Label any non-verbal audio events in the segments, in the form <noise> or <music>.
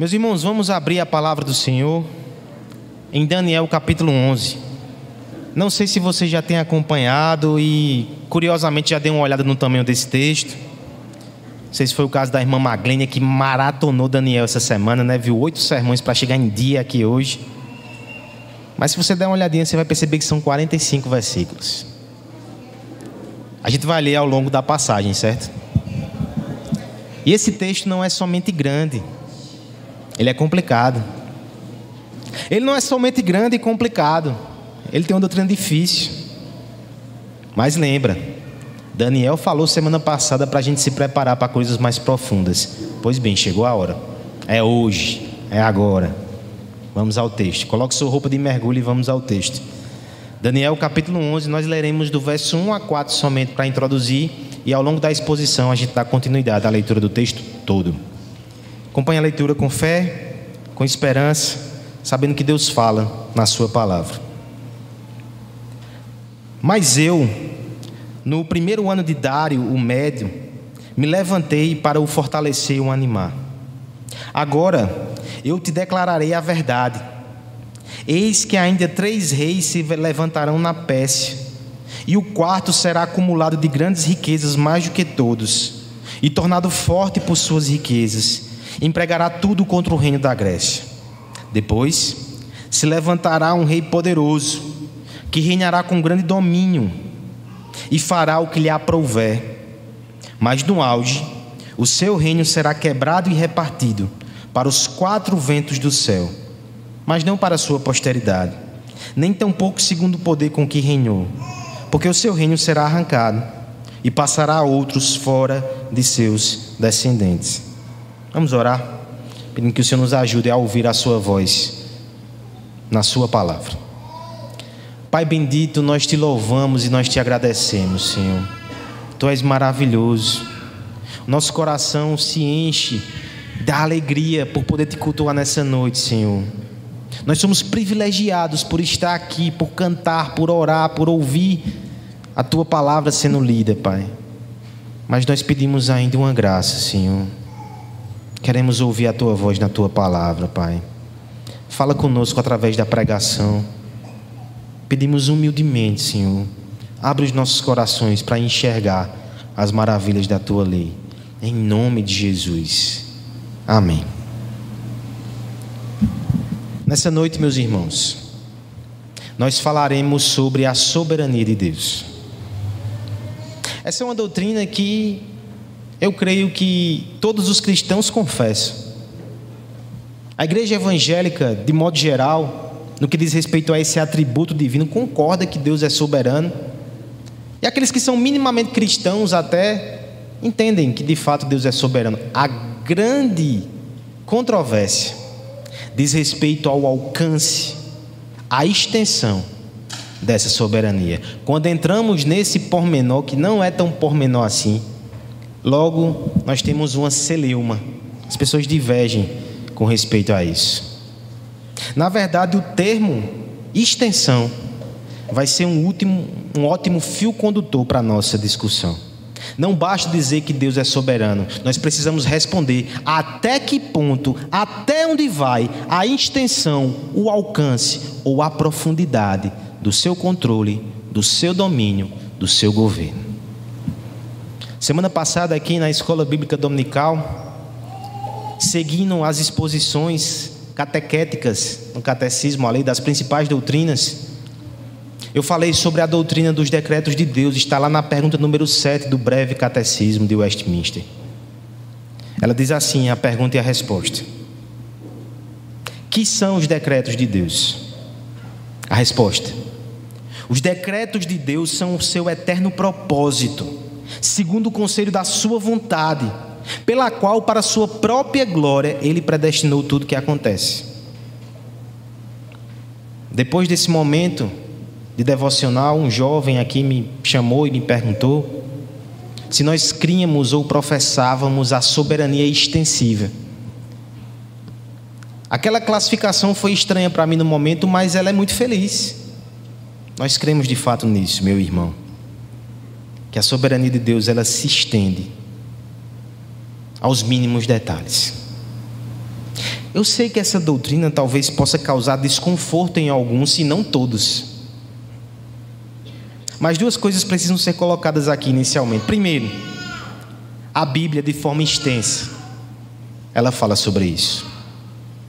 Meus irmãos, vamos abrir a palavra do Senhor em Daniel capítulo 11. Não sei se você já tem acompanhado e, curiosamente, já deu uma olhada no tamanho desse texto. Não sei se foi o caso da irmã Maglênia que maratonou Daniel essa semana, né? Viu oito sermões para chegar em dia aqui hoje. Mas se você der uma olhadinha, você vai perceber que são 45 versículos. A gente vai ler ao longo da passagem, certo? E esse texto não é somente grande. Ele é complicado. Ele não é somente grande e complicado. Ele tem uma doutrina difícil. Mas lembra, Daniel falou semana passada para a gente se preparar para coisas mais profundas. Pois bem, chegou a hora. É hoje, é agora. Vamos ao texto. Coloque sua roupa de mergulho e vamos ao texto. Daniel capítulo 11, nós leremos do verso 1 a 4 somente para introduzir e ao longo da exposição a gente dá continuidade à leitura do texto todo. Acompanhe a leitura com fé, com esperança, sabendo que Deus fala na Sua palavra. Mas eu, no primeiro ano de Dário, o médio, me levantei para o fortalecer e o animar. Agora eu te declararei a verdade. Eis que ainda três reis se levantarão na Pérsia, e o quarto será acumulado de grandes riquezas mais do que todos, e tornado forte por suas riquezas empregará tudo contra o reino da Grécia. Depois se levantará um rei poderoso, que reinará com grande domínio e fará o que lhe aprouver. Mas no auge, o seu reino será quebrado e repartido para os quatro ventos do céu, mas não para a sua posteridade, nem tampouco segundo o poder com que reinou, porque o seu reino será arrancado e passará a outros fora de seus descendentes. Vamos orar, pedindo que o Senhor nos ajude a ouvir a Sua voz na Sua palavra. Pai bendito, nós te louvamos e nós te agradecemos, Senhor. Tu és maravilhoso. Nosso coração se enche da alegria por poder te cultuar nessa noite, Senhor. Nós somos privilegiados por estar aqui, por cantar, por orar, por ouvir a tua palavra sendo lida, Pai. Mas nós pedimos ainda uma graça, Senhor Queremos ouvir a tua voz na tua palavra, Pai. Fala conosco através da pregação. Pedimos humildemente, Senhor, abre os nossos corações para enxergar as maravilhas da tua lei. Em nome de Jesus. Amém. Nessa noite, meus irmãos, nós falaremos sobre a soberania de Deus. Essa é uma doutrina que eu creio que todos os cristãos confessam. A igreja evangélica, de modo geral, no que diz respeito a esse atributo divino, concorda que Deus é soberano. E aqueles que são minimamente cristãos até entendem que de fato Deus é soberano. A grande controvérsia diz respeito ao alcance, à extensão dessa soberania. Quando entramos nesse pormenor, que não é tão pormenor assim, Logo, nós temos uma celeuma. As pessoas divergem com respeito a isso. Na verdade, o termo extensão vai ser um, último, um ótimo fio condutor para a nossa discussão. Não basta dizer que Deus é soberano, nós precisamos responder até que ponto, até onde vai a extensão, o alcance ou a profundidade do seu controle, do seu domínio, do seu governo. Semana passada, aqui na Escola Bíblica Dominical, seguindo as exposições catequéticas no catecismo, a lei das principais doutrinas, eu falei sobre a doutrina dos decretos de Deus, está lá na pergunta número 7 do breve catecismo de Westminster. Ela diz assim: a pergunta e a resposta. Que são os decretos de Deus? A resposta: Os decretos de Deus são o seu eterno propósito segundo o conselho da sua vontade, pela qual, para sua própria glória, ele predestinou tudo o que acontece. Depois desse momento de devocional, um jovem aqui me chamou e me perguntou se nós críamos ou professávamos a soberania extensiva. Aquela classificação foi estranha para mim no momento, mas ela é muito feliz. Nós cremos de fato nisso, meu irmão que a soberania de Deus ela se estende aos mínimos detalhes. Eu sei que essa doutrina talvez possa causar desconforto em alguns, se não todos. Mas duas coisas precisam ser colocadas aqui inicialmente. Primeiro, a Bíblia, de forma extensa, ela fala sobre isso.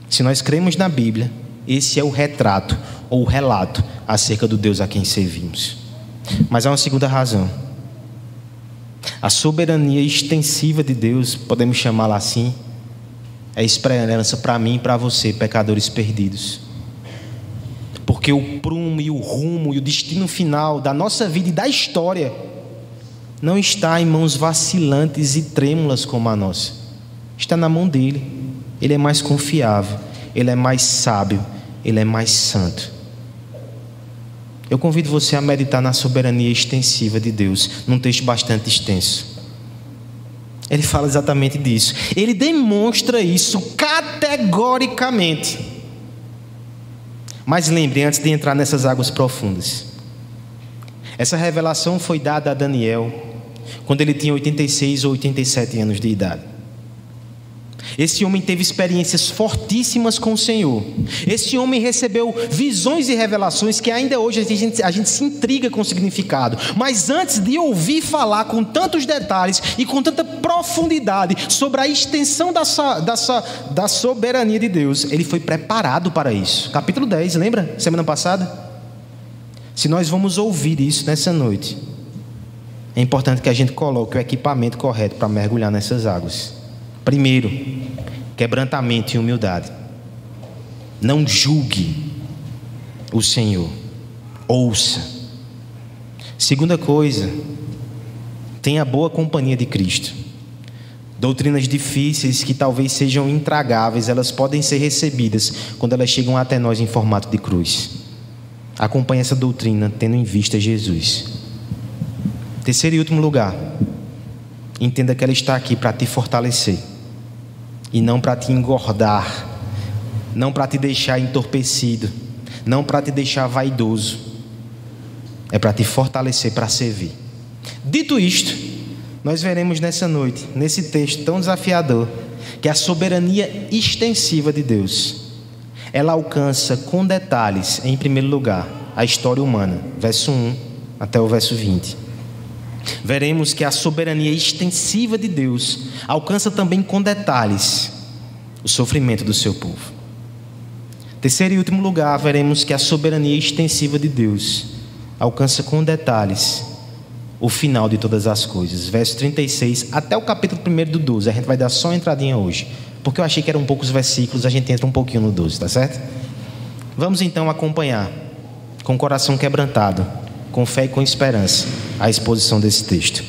Se nós cremos na Bíblia, esse é o retrato ou o relato acerca do Deus a quem servimos. Mas há uma segunda razão. A soberania extensiva de Deus, podemos chamá-la assim, é esperança para mim e para você, pecadores perdidos. Porque o prumo e o rumo e o destino final da nossa vida e da história não está em mãos vacilantes e trêmulas como a nossa. Está na mão dele. Ele é mais confiável, ele é mais sábio, ele é mais santo. Eu convido você a meditar na soberania extensiva de Deus, num texto bastante extenso. Ele fala exatamente disso. Ele demonstra isso categoricamente. Mas lembre, antes de entrar nessas águas profundas, essa revelação foi dada a Daniel quando ele tinha 86 ou 87 anos de idade. Esse homem teve experiências fortíssimas com o Senhor. Esse homem recebeu visões e revelações que ainda hoje a gente, a gente se intriga com o significado. Mas antes de ouvir falar com tantos detalhes e com tanta profundidade sobre a extensão da, da, da soberania de Deus, ele foi preparado para isso. Capítulo 10, lembra? Semana passada? Se nós vamos ouvir isso nessa noite, é importante que a gente coloque o equipamento correto para mergulhar nessas águas. Primeiro, quebrantamento e humildade. Não julgue o Senhor, ouça. Segunda coisa, tenha boa companhia de Cristo. Doutrinas difíceis que talvez sejam intragáveis, elas podem ser recebidas quando elas chegam até nós em formato de cruz. Acompanhe essa doutrina tendo em vista Jesus. Terceiro e último lugar, entenda que ela está aqui para te fortalecer e não para te engordar, não para te deixar entorpecido, não para te deixar vaidoso, é para te fortalecer para servir. Dito isto, nós veremos nessa noite, nesse texto tão desafiador, que a soberania extensiva de Deus, ela alcança com detalhes, em primeiro lugar, a história humana, verso 1 até o verso 20 veremos que a soberania extensiva de Deus alcança também com detalhes o sofrimento do seu povo. Terceiro e último lugar, veremos que a soberania extensiva de Deus alcança com detalhes o final de todas as coisas. Verso 36 até o capítulo 1 do 12. A gente vai dar só uma entradinha hoje, porque eu achei que eram poucos versículos, a gente entra um pouquinho no 12, tá certo? Vamos então acompanhar com o coração quebrantado com fé e com esperança, a exposição desse texto.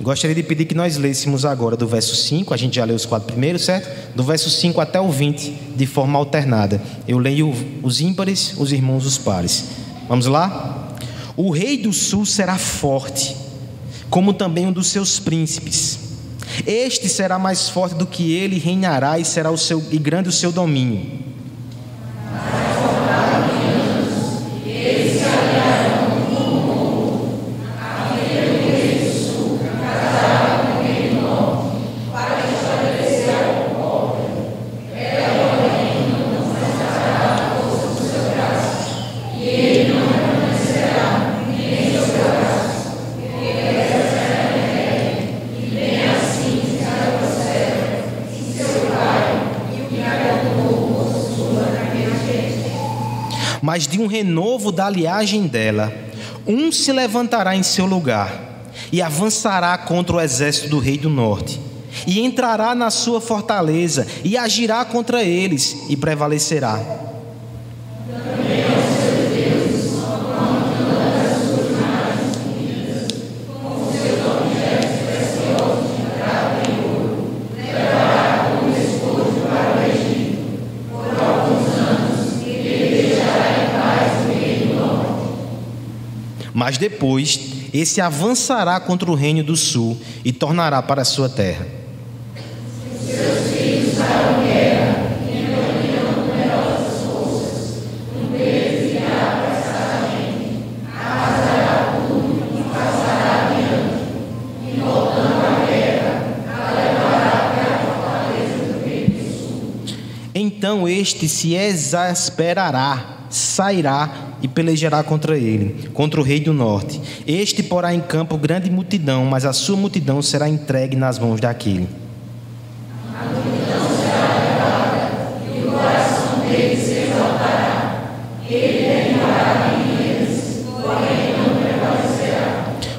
Gostaria de pedir que nós lêssemos agora do verso 5, a gente já leu os quatro primeiros, certo? Do verso 5 até o 20, de forma alternada. Eu leio os ímpares, os irmãos os pares. Vamos lá? O rei do sul será forte, como também um dos seus príncipes. Este será mais forte do que ele, reinará e será o seu e grande o seu domínio. Mas de um renovo da aliagem dela. Um se levantará em seu lugar e avançará contra o exército do rei do norte, e entrará na sua fortaleza e agirá contra eles e prevalecerá. Mas depois, esse avançará contra o reino do sul e tornará para a sua terra. Seus filhos guerra. Então este se exasperará, sairá e pelejará contra ele, contra o rei do norte. Este porá em campo grande multidão, mas a sua multidão será entregue nas mãos daquele.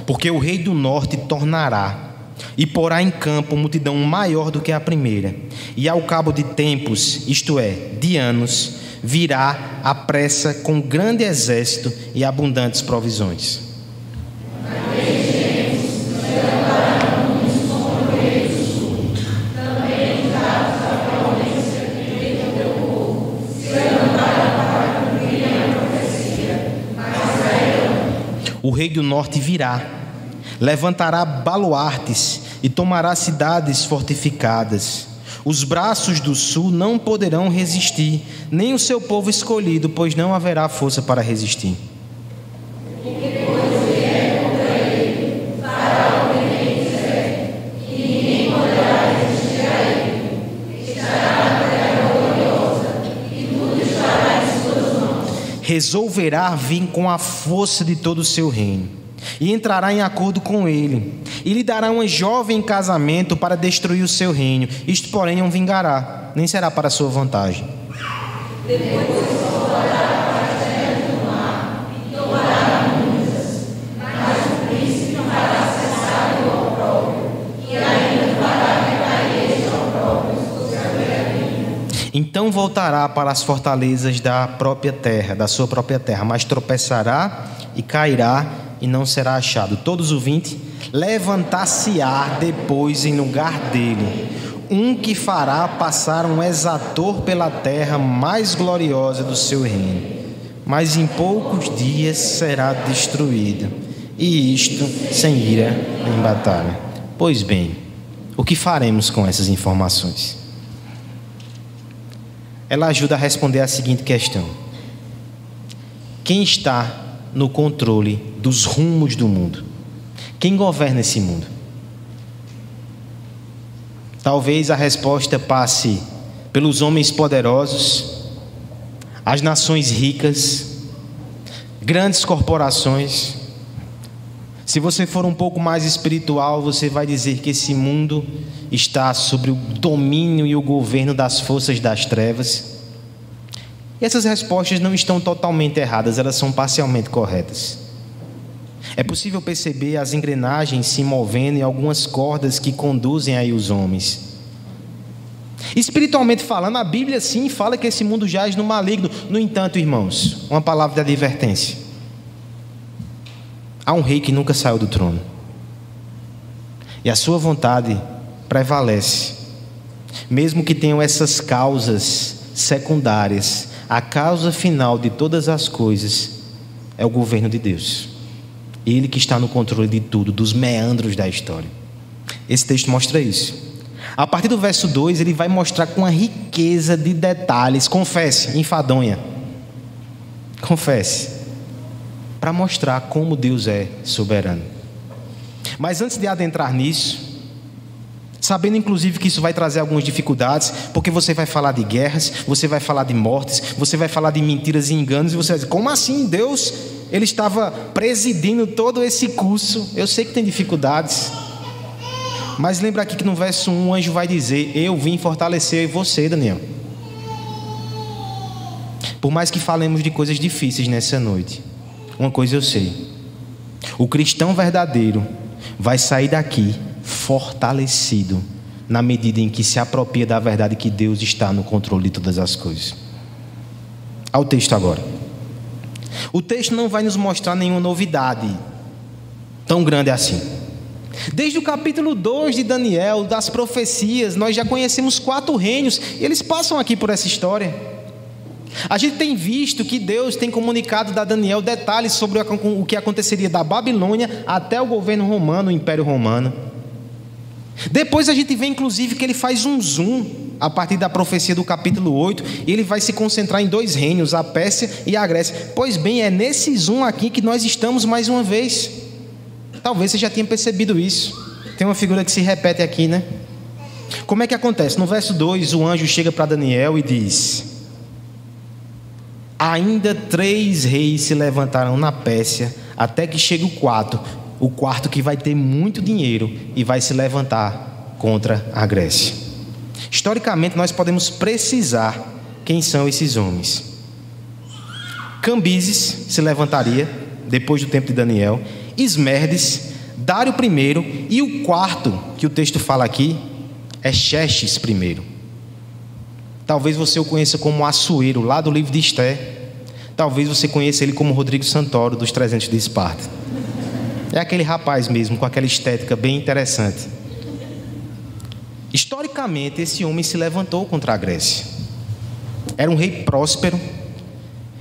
Porque o rei do norte tornará e porá em campo multidão maior do que a primeira. E ao cabo de tempos, isto é, de anos, virá a pressa com grande exército e abundantes provisões. O rei do norte virá, levantará baluartes e tomará cidades fortificadas. Os braços do sul não poderão resistir, nem o seu povo escolhido, pois não haverá força para resistir. resolverá vir com a força de todo o seu reino e entrará em acordo com ele, e lhe dará uma jovem em casamento para destruir o seu reino. Isto, porém, não vingará, nem será para sua vantagem. Depois Então voltará para as fortalezas da própria terra, da sua própria terra, mas tropeçará e cairá e não será achado. Todos os vinte, levantar-se-á depois em lugar dele, um que fará passar um exator pela terra mais gloriosa do seu reino, mas em poucos dias será destruído, e isto sem ira em batalha. Pois bem, o que faremos com essas informações? Ela ajuda a responder a seguinte questão: Quem está no controle dos rumos do mundo. Quem governa esse mundo? Talvez a resposta passe pelos homens poderosos, as nações ricas, grandes corporações. Se você for um pouco mais espiritual, você vai dizer que esse mundo está sobre o domínio e o governo das forças das trevas. E essas respostas não estão totalmente erradas, elas são parcialmente corretas. É possível perceber as engrenagens se movendo e algumas cordas que conduzem aí os homens. Espiritualmente falando, a Bíblia sim fala que esse mundo jaz no maligno. No entanto, irmãos, uma palavra de advertência. Há um rei que nunca saiu do trono. E a sua vontade prevalece. Mesmo que tenham essas causas secundárias a causa final de todas as coisas é o governo de Deus. Ele que está no controle de tudo, dos meandros da história. Esse texto mostra isso. A partir do verso 2, ele vai mostrar com uma riqueza de detalhes. Confesse, enfadonha. Confesse. Para mostrar como Deus é soberano. Mas antes de adentrar nisso, sabendo inclusive que isso vai trazer algumas dificuldades, porque você vai falar de guerras, você vai falar de mortes, você vai falar de mentiras e enganos, e você vai dizer, como assim Deus, ele estava presidindo todo esse curso? Eu sei que tem dificuldades, mas lembra aqui que no verso 1 o anjo vai dizer: Eu vim fortalecer você, Daniel. Por mais que falemos de coisas difíceis nessa noite, uma coisa eu sei: o cristão verdadeiro vai sair daqui fortalecido na medida em que se apropria da verdade que Deus está no controle de todas as coisas. Ao texto agora. O texto não vai nos mostrar nenhuma novidade tão grande assim. Desde o capítulo 2 de Daniel, das profecias, nós já conhecemos quatro reinos e eles passam aqui por essa história. A gente tem visto que Deus tem comunicado a Daniel detalhes sobre o que aconteceria da Babilônia até o governo romano, o Império Romano. Depois a gente vê inclusive que ele faz um zoom a partir da profecia do capítulo 8, e ele vai se concentrar em dois reinos, a Pérsia e a Grécia. Pois bem, é nesse zoom aqui que nós estamos mais uma vez. Talvez você já tenha percebido isso. Tem uma figura que se repete aqui, né? Como é que acontece? No verso 2, o anjo chega para Daniel e diz: Ainda três reis se levantarão na Pérsia, até que chegue o quarto, o quarto que vai ter muito dinheiro e vai se levantar contra a Grécia. Historicamente, nós podemos precisar quem são esses homens. Cambises se levantaria depois do tempo de Daniel, Esmerdes, Dário I e o quarto que o texto fala aqui é Xerxes I. Talvez você o conheça como Assuero, lá do livro de Esté. Talvez você conheça ele como Rodrigo Santoro, dos 300 de Esparta. É aquele rapaz mesmo, com aquela estética bem interessante. Historicamente, esse homem se levantou contra a Grécia. Era um rei próspero.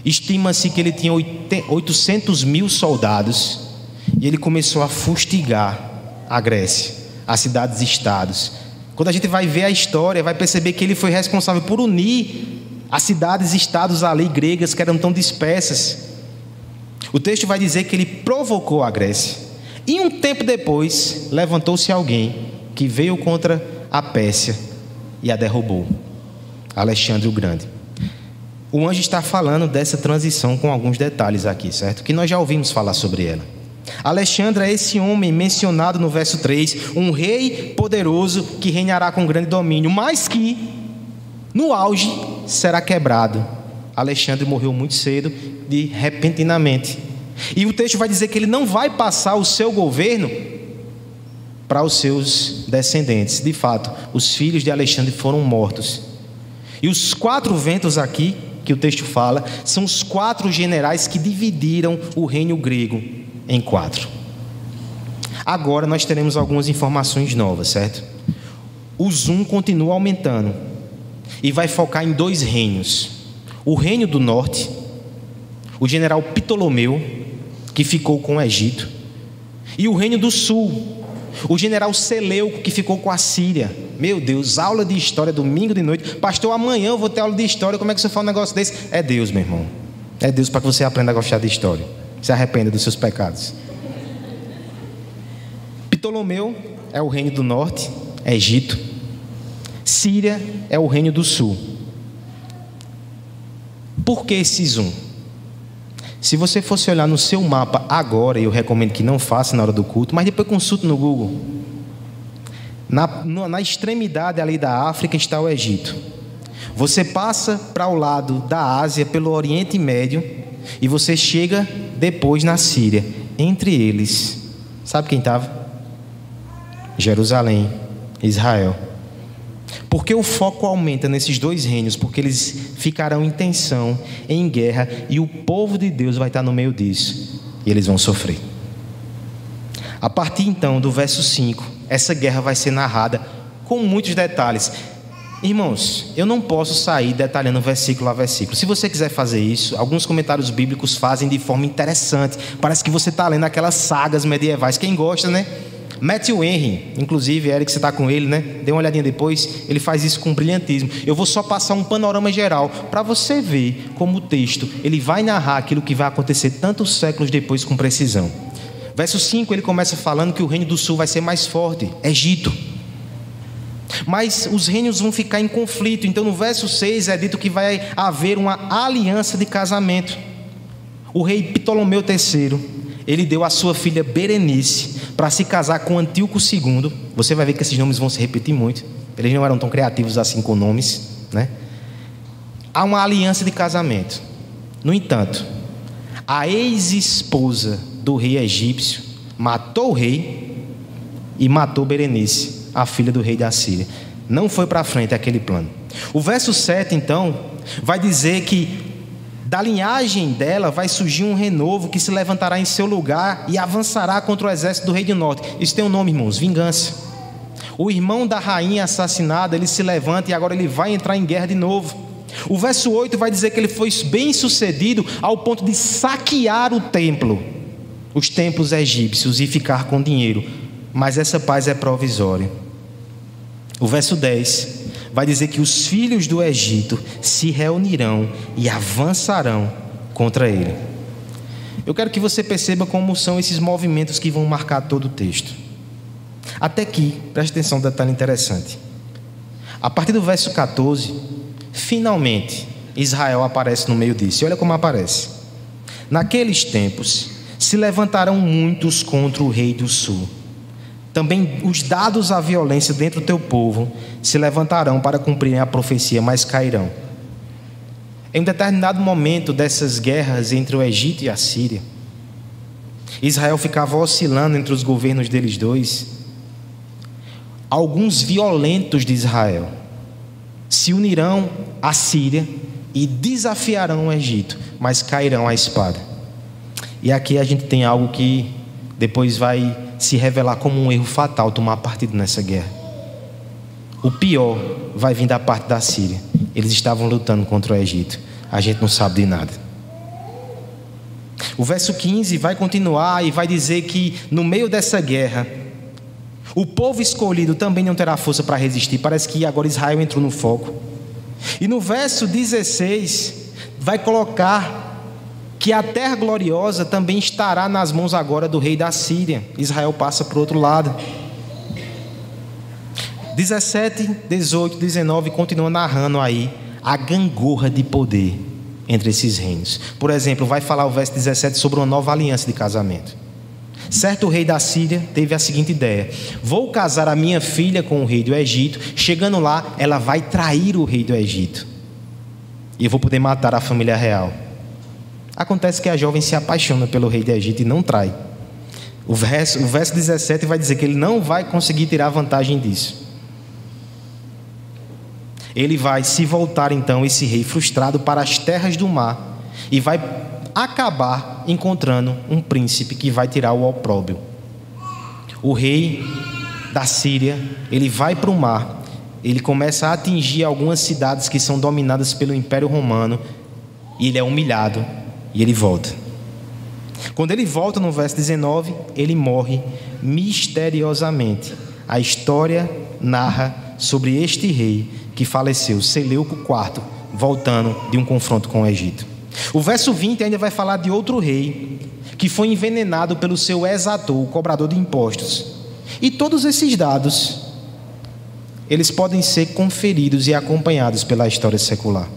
Estima-se que ele tinha 800 mil soldados. E ele começou a fustigar a Grécia, as cidades-estados. Quando a gente vai ver a história, vai perceber que ele foi responsável por unir as cidades-estados ali gregas que eram tão dispersas. O texto vai dizer que ele provocou a Grécia. E um tempo depois, levantou-se alguém que veio contra a Pérsia e a derrubou. Alexandre o Grande. O anjo está falando dessa transição com alguns detalhes aqui, certo? Que nós já ouvimos falar sobre ela. Alexandre é esse homem mencionado no verso 3, um rei poderoso que reinará com grande domínio, mas que, no auge, será quebrado. Alexandre morreu muito cedo, de repentinamente. E o texto vai dizer que ele não vai passar o seu governo para os seus descendentes. De fato, os filhos de Alexandre foram mortos. E os quatro ventos aqui, que o texto fala, são os quatro generais que dividiram o reino grego em quatro. Agora nós teremos algumas informações novas, certo? O zoom continua aumentando e vai focar em dois reinos: o reino do norte, o general Ptolomeu, que ficou com o Egito, e o reino do sul, o general Seleuco, que ficou com a Síria. Meu Deus, aula de história domingo de noite. Pastor, amanhã eu vou ter aula de história. Como é que você fala um negócio desse? É Deus, meu irmão. É Deus para que você aprenda a gostar de história se arrependa dos seus pecados. Ptolomeu é o reino do norte, é Egito. Síria é o reino do sul. Por que esses um? Se você fosse olhar no seu mapa agora, eu recomendo que não faça na hora do culto, mas depois consulte no Google. Na, na extremidade ali da África está o Egito. Você passa para o lado da Ásia, pelo Oriente Médio, e você chega depois na Síria. Entre eles, sabe quem estava? Jerusalém, Israel. Porque o foco aumenta nesses dois reinos, porque eles ficarão em tensão, em guerra, e o povo de Deus vai estar no meio disso, e eles vão sofrer. A partir então do verso 5, essa guerra vai ser narrada com muitos detalhes. Irmãos, eu não posso sair detalhando versículo a versículo. Se você quiser fazer isso, alguns comentários bíblicos fazem de forma interessante. Parece que você está lendo aquelas sagas medievais. Quem gosta, né? Matthew Henry, inclusive, Eric, você está com ele, né? Dê uma olhadinha depois. Ele faz isso com brilhantismo. Eu vou só passar um panorama geral para você ver como o texto ele vai narrar aquilo que vai acontecer tantos séculos depois com precisão. Verso 5 ele começa falando que o reino do sul vai ser mais forte, Egito. Mas os reinos vão ficar em conflito. Então, no verso 6 é dito que vai haver uma aliança de casamento. O rei Ptolomeu III, ele deu a sua filha Berenice para se casar com Antíoco II. Você vai ver que esses nomes vão se repetir muito. Eles não eram tão criativos assim com nomes, né? Há uma aliança de casamento. No entanto, a ex-esposa do rei egípcio matou o rei e matou Berenice a filha do rei da Síria. Não foi para frente aquele plano. O verso 7, então, vai dizer que da linhagem dela vai surgir um renovo que se levantará em seu lugar e avançará contra o exército do rei do norte. Isso tem um nome, irmãos: vingança. O irmão da rainha assassinada, ele se levanta e agora ele vai entrar em guerra de novo. O verso 8 vai dizer que ele foi bem sucedido ao ponto de saquear o templo, os templos egípcios e ficar com dinheiro mas essa paz é provisória. O verso 10 vai dizer que os filhos do Egito se reunirão e avançarão contra ele. Eu quero que você perceba como são esses movimentos que vão marcar todo o texto. Até aqui, preste atenção, um detalhe interessante. A partir do verso 14, finalmente, Israel aparece no meio disso. Olha como aparece. Naqueles tempos se levantarão muitos contra o rei do sul. Também os dados à violência dentro do teu povo se levantarão para cumprirem a profecia, mas cairão. Em um determinado momento dessas guerras entre o Egito e a Síria, Israel ficava oscilando entre os governos deles dois. Alguns violentos de Israel se unirão à Síria e desafiarão o Egito, mas cairão à espada. E aqui a gente tem algo que depois vai se revelar como um erro fatal tomar partido nessa guerra. O pior vai vir da parte da Síria. Eles estavam lutando contra o Egito. A gente não sabe de nada. O verso 15 vai continuar e vai dizer que no meio dessa guerra, o povo escolhido também não terá força para resistir. Parece que agora Israel entrou no foco. E no verso 16, vai colocar que a terra gloriosa também estará nas mãos agora do rei da Síria. Israel passa para o outro lado. 17, 18, 19 continua narrando aí a gangorra de poder entre esses reinos. Por exemplo, vai falar o verso 17 sobre uma nova aliança de casamento. Certo rei da Síria teve a seguinte ideia: Vou casar a minha filha com o rei do Egito. Chegando lá, ela vai trair o rei do Egito. E eu vou poder matar a família real. Acontece que a jovem se apaixona pelo rei do Egito e não trai. O verso, o verso 17 vai dizer que ele não vai conseguir tirar vantagem disso. Ele vai se voltar então, esse rei frustrado, para as terras do mar e vai acabar encontrando um príncipe que vai tirar o opróbio. O rei da Síria, ele vai para o mar, ele começa a atingir algumas cidades que são dominadas pelo Império Romano, e ele é humilhado e ele volta. Quando ele volta no verso 19, ele morre misteriosamente. A história narra sobre este rei que faleceu, Seleuco IV, voltando de um confronto com o Egito. O verso 20 ainda vai falar de outro rei que foi envenenado pelo seu exator, o cobrador de impostos. E todos esses dados eles podem ser conferidos e acompanhados pela história secular.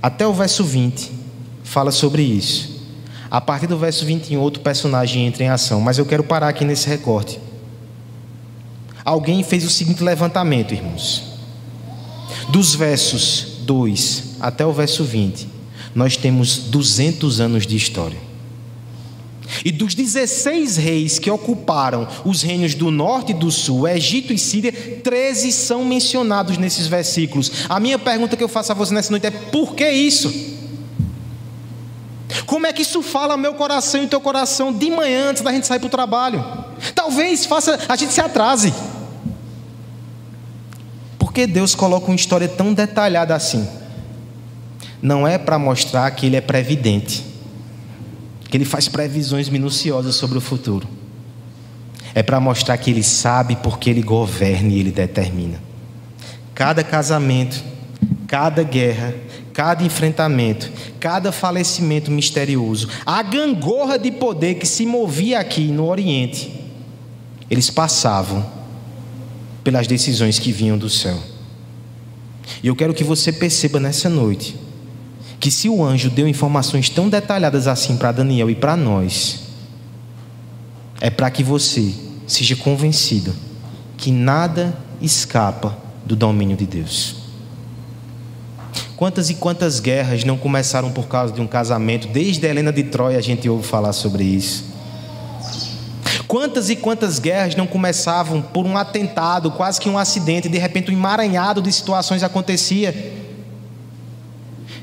Até o verso 20 fala sobre isso. A partir do verso 21, outro personagem entra em ação, mas eu quero parar aqui nesse recorte. Alguém fez o seguinte levantamento, irmãos. Dos versos 2 até o verso 20, nós temos 200 anos de história. E dos 16 reis que ocuparam os reinos do norte e do sul, Egito e Síria, 13 são mencionados nesses versículos. A minha pergunta que eu faço a você nessa noite é: por que isso? Como é que isso fala meu coração e teu coração de manhã antes da gente sair para o trabalho? Talvez faça a gente se atrase. Por que Deus coloca uma história tão detalhada assim? não é para mostrar que ele é previdente, que ele faz previsões minuciosas sobre o futuro. É para mostrar que ele sabe porque ele governa e ele determina. Cada casamento, cada guerra, cada enfrentamento, cada falecimento misterioso, a gangorra de poder que se movia aqui no Oriente, eles passavam pelas decisões que vinham do céu. E eu quero que você perceba nessa noite que se o anjo deu informações tão detalhadas assim para Daniel e para nós, é para que você seja convencido que nada escapa do domínio de Deus. Quantas e quantas guerras não começaram por causa de um casamento? Desde a Helena de Troia a gente ouve falar sobre isso. Quantas e quantas guerras não começavam por um atentado, quase que um acidente, e de repente um emaranhado de situações acontecia.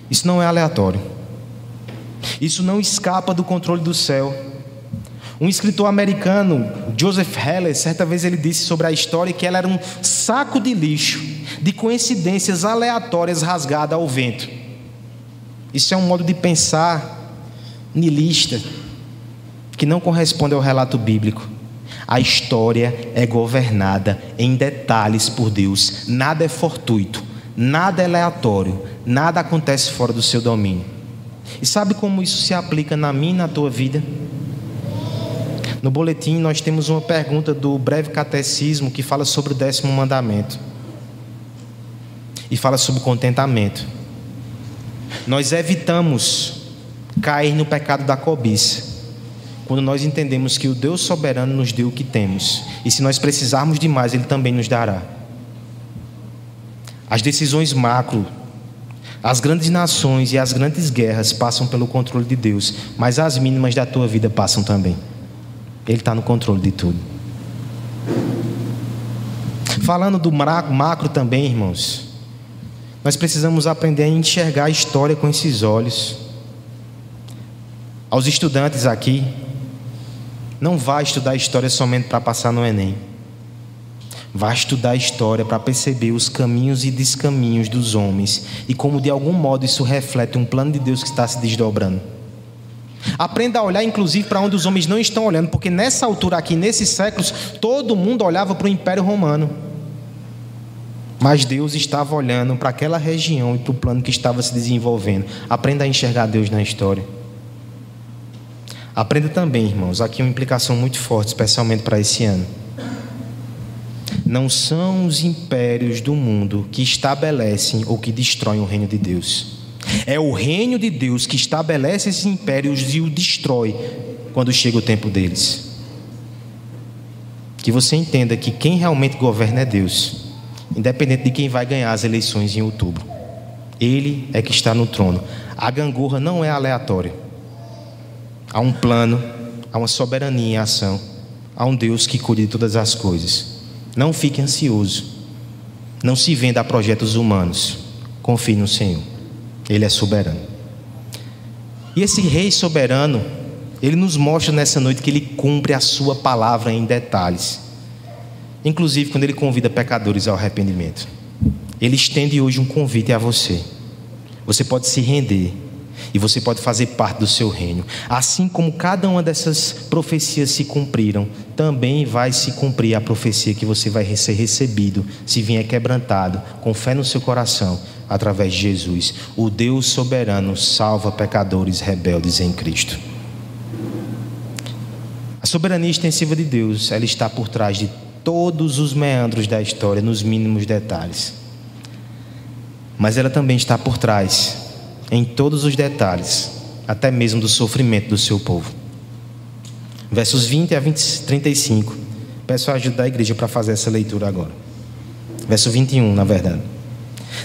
Isso não é aleatório. Isso não escapa do controle do céu. Um escritor americano, Joseph Heller, certa vez ele disse sobre a história que ela era um saco de lixo, de coincidências aleatórias rasgada ao vento. Isso é um modo de pensar nilista, que não corresponde ao relato bíblico. A história é governada em detalhes por Deus, nada é fortuito, nada é aleatório, nada acontece fora do seu domínio. E sabe como isso se aplica na minha e na tua vida? No boletim nós temos uma pergunta do breve catecismo que fala sobre o décimo mandamento. E fala sobre contentamento. Nós evitamos cair no pecado da cobiça quando nós entendemos que o Deus soberano nos deu o que temos, e se nós precisarmos de mais, Ele também nos dará. As decisões macro, as grandes nações e as grandes guerras passam pelo controle de Deus, mas as mínimas da tua vida passam também. Ele está no controle de tudo. Falando do macro também, irmãos, nós precisamos aprender a enxergar a história com esses olhos. Aos estudantes aqui, não vá estudar história somente para passar no Enem. Vá estudar história para perceber os caminhos e descaminhos dos homens e como de algum modo isso reflete um plano de Deus que está se desdobrando. Aprenda a olhar, inclusive, para onde os homens não estão olhando, porque nessa altura aqui, nesses séculos, todo mundo olhava para o Império Romano. Mas Deus estava olhando para aquela região e para o plano que estava se desenvolvendo. Aprenda a enxergar Deus na história. Aprenda também, irmãos, aqui uma implicação muito forte, especialmente para esse ano. Não são os impérios do mundo que estabelecem ou que destroem o reino de Deus. É o reino de Deus que estabelece esses impérios e o destrói quando chega o tempo deles. Que você entenda que quem realmente governa é Deus, independente de quem vai ganhar as eleições em outubro. Ele é que está no trono. A gangorra não é aleatória. Há um plano, há uma soberania em ação, há um Deus que cuida de todas as coisas. Não fique ansioso. Não se venda a projetos humanos. Confie no Senhor. Ele é soberano. E esse rei soberano, ele nos mostra nessa noite que ele cumpre a sua palavra em detalhes. Inclusive quando ele convida pecadores ao arrependimento. Ele estende hoje um convite a você. Você pode se render e você pode fazer parte do seu reino. Assim como cada uma dessas profecias se cumpriram, também vai se cumprir a profecia que você vai ser recebido se vier quebrantado, com fé no seu coração, através de Jesus. O Deus soberano salva pecadores rebeldes em Cristo. A soberania extensiva de Deus, ela está por trás de todos os meandros da história, nos mínimos detalhes. Mas ela também está por trás em todos os detalhes, até mesmo do sofrimento do seu povo. Versos 20 a 20, 35. Peço a ajuda da igreja para fazer essa leitura agora. Verso 21, na verdade.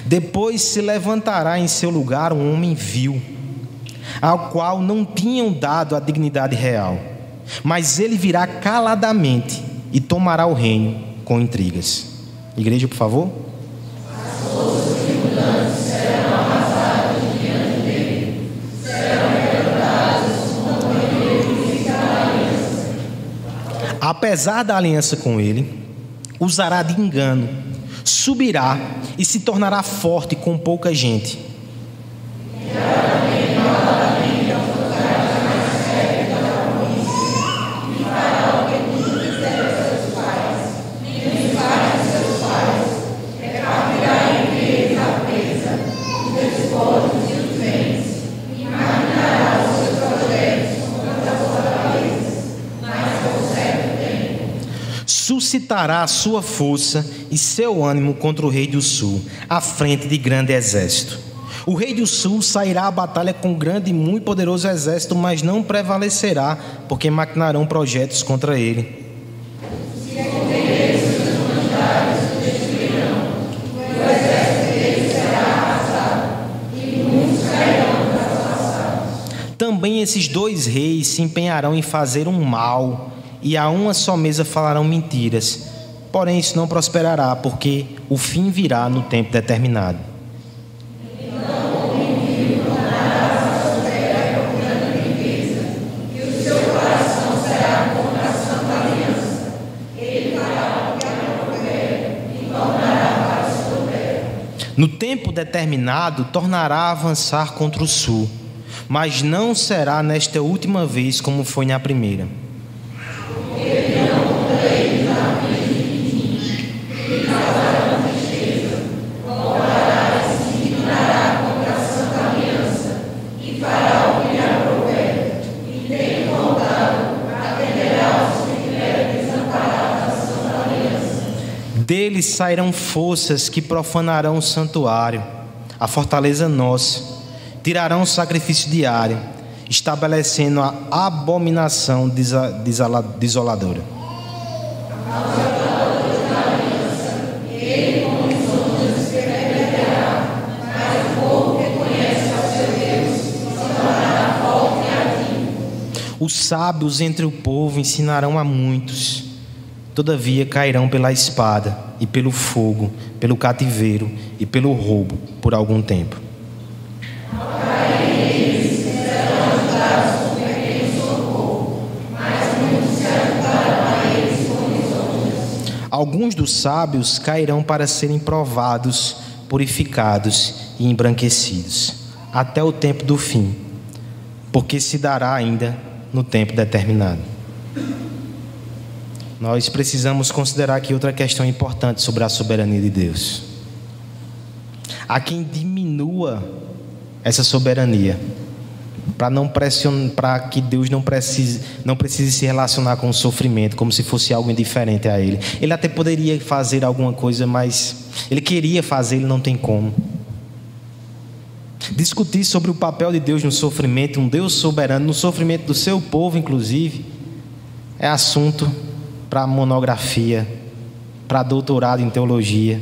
Depois se levantará em seu lugar um homem vil, ao qual não tinham dado a dignidade real, mas ele virá caladamente e tomará o reino com intrigas. Igreja, por favor. apesar da aliança com ele, usará de engano, subirá e se tornará forte com pouca gente. Suscitará a sua força e seu ânimo contra o rei do sul, à frente de grande exército. O rei do sul sairá à batalha com grande e muito poderoso exército, mas não prevalecerá, porque maquinarão projetos contra ele. Também esses dois reis se empenharão em fazer um mal e a uma só mesa falarão mentiras. Porém, isso não prosperará, porque o fim virá no tempo determinado. No tempo determinado, tornará a avançar contra o sul, mas não será nesta última vez como foi na primeira. Deles sairão forças que profanarão o santuário, a fortaleza nossa, tirarão o sacrifício diário, estabelecendo a abominação desoladora. Os sábios entre o povo ensinarão a muitos, todavia cairão pela espada e pelo fogo, pelo cativeiro e pelo roubo por algum tempo. Alguns dos sábios cairão para serem provados, purificados e embranquecidos, até o tempo do fim, porque se dará ainda no tempo determinado. Nós precisamos considerar aqui outra questão importante sobre a soberania de Deus. Há quem diminua essa soberania para não pressionar, para que Deus não precise, não precise se relacionar com o sofrimento como se fosse algo indiferente a Ele. Ele até poderia fazer alguma coisa, mas Ele queria fazer, Ele não tem como. Discutir sobre o papel de Deus no sofrimento, um Deus soberano, no sofrimento do seu povo, inclusive, é assunto para monografia, para doutorado em teologia.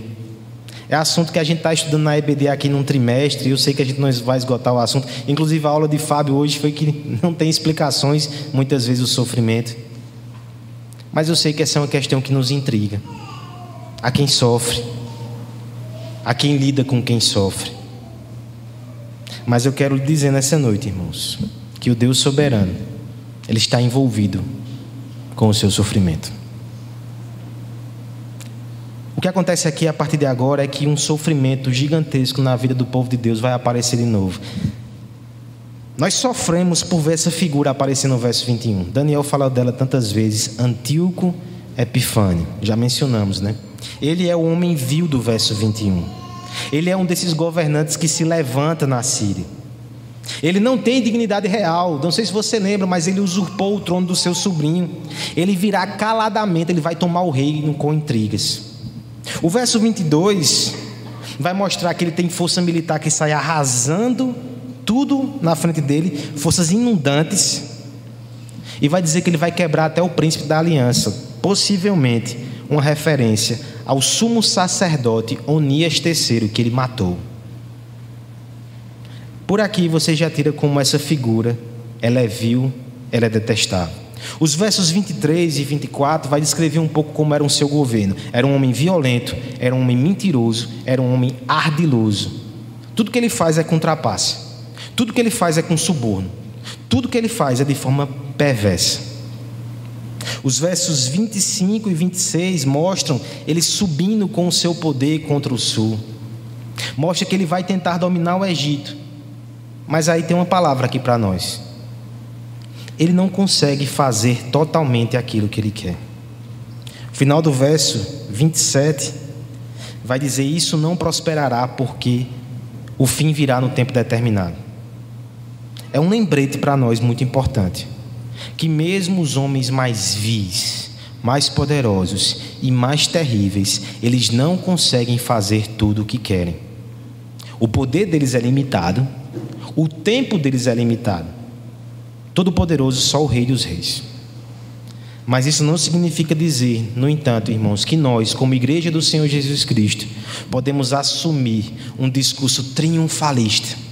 É assunto que a gente está estudando na EBD aqui num trimestre, e eu sei que a gente não vai esgotar o assunto. Inclusive, a aula de Fábio hoje foi que <laughs> não tem explicações, muitas vezes, o sofrimento. Mas eu sei que essa é uma questão que nos intriga. A quem sofre, a quem lida com quem sofre. Mas eu quero lhe dizer nessa noite, irmãos, que o Deus soberano, Ele está envolvido com o seu sofrimento. O que acontece aqui a partir de agora é que um sofrimento gigantesco na vida do povo de Deus vai aparecer de novo. Nós sofremos por ver essa figura aparecer no verso 21. Daniel fala dela tantas vezes, Antíoco Epifânio, já mencionamos, né? Ele é o homem vil do verso 21. Ele é um desses governantes que se levanta na Síria. Ele não tem dignidade real. Não sei se você lembra, mas ele usurpou o trono do seu sobrinho. Ele virá caladamente, ele vai tomar o reino com intrigas. O verso 22 vai mostrar que ele tem força militar que sai arrasando tudo na frente dele, forças inundantes. E vai dizer que ele vai quebrar até o príncipe da aliança, possivelmente uma referência ao sumo sacerdote Onias III, que ele matou. Por aqui você já tira como essa figura, ela é vil, ela é detestável. Os versos 23 e 24 vai descrever um pouco como era o seu governo. Era um homem violento, era um homem mentiroso, era um homem ardiloso. Tudo que ele faz é com trapaça. Tudo que ele faz é com suborno. Tudo que ele faz é de forma perversa. Os versos 25 e 26 mostram ele subindo com o seu poder contra o sul. Mostra que ele vai tentar dominar o Egito. Mas aí tem uma palavra aqui para nós. Ele não consegue fazer totalmente aquilo que ele quer. O final do verso 27 vai dizer: Isso não prosperará, porque o fim virá no tempo determinado. É um lembrete para nós muito importante que mesmo os homens mais vis, mais poderosos e mais terríveis, eles não conseguem fazer tudo o que querem. O poder deles é limitado, o tempo deles é limitado. Todo-Poderoso só o Rei dos Reis. Mas isso não significa dizer, no entanto, irmãos, que nós, como Igreja do Senhor Jesus Cristo, podemos assumir um discurso triunfalista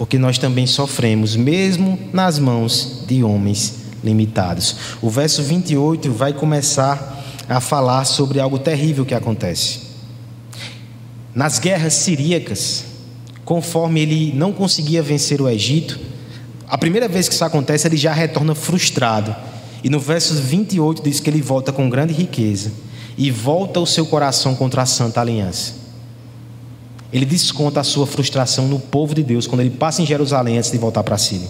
porque nós também sofremos, mesmo nas mãos de homens limitados. O verso 28 vai começar a falar sobre algo terrível que acontece. Nas guerras siríacas, conforme ele não conseguia vencer o Egito, a primeira vez que isso acontece, ele já retorna frustrado. E no verso 28 diz que ele volta com grande riqueza e volta o seu coração contra a santa aliança. Ele desconta a sua frustração no povo de Deus quando ele passa em Jerusalém antes de voltar para Síria.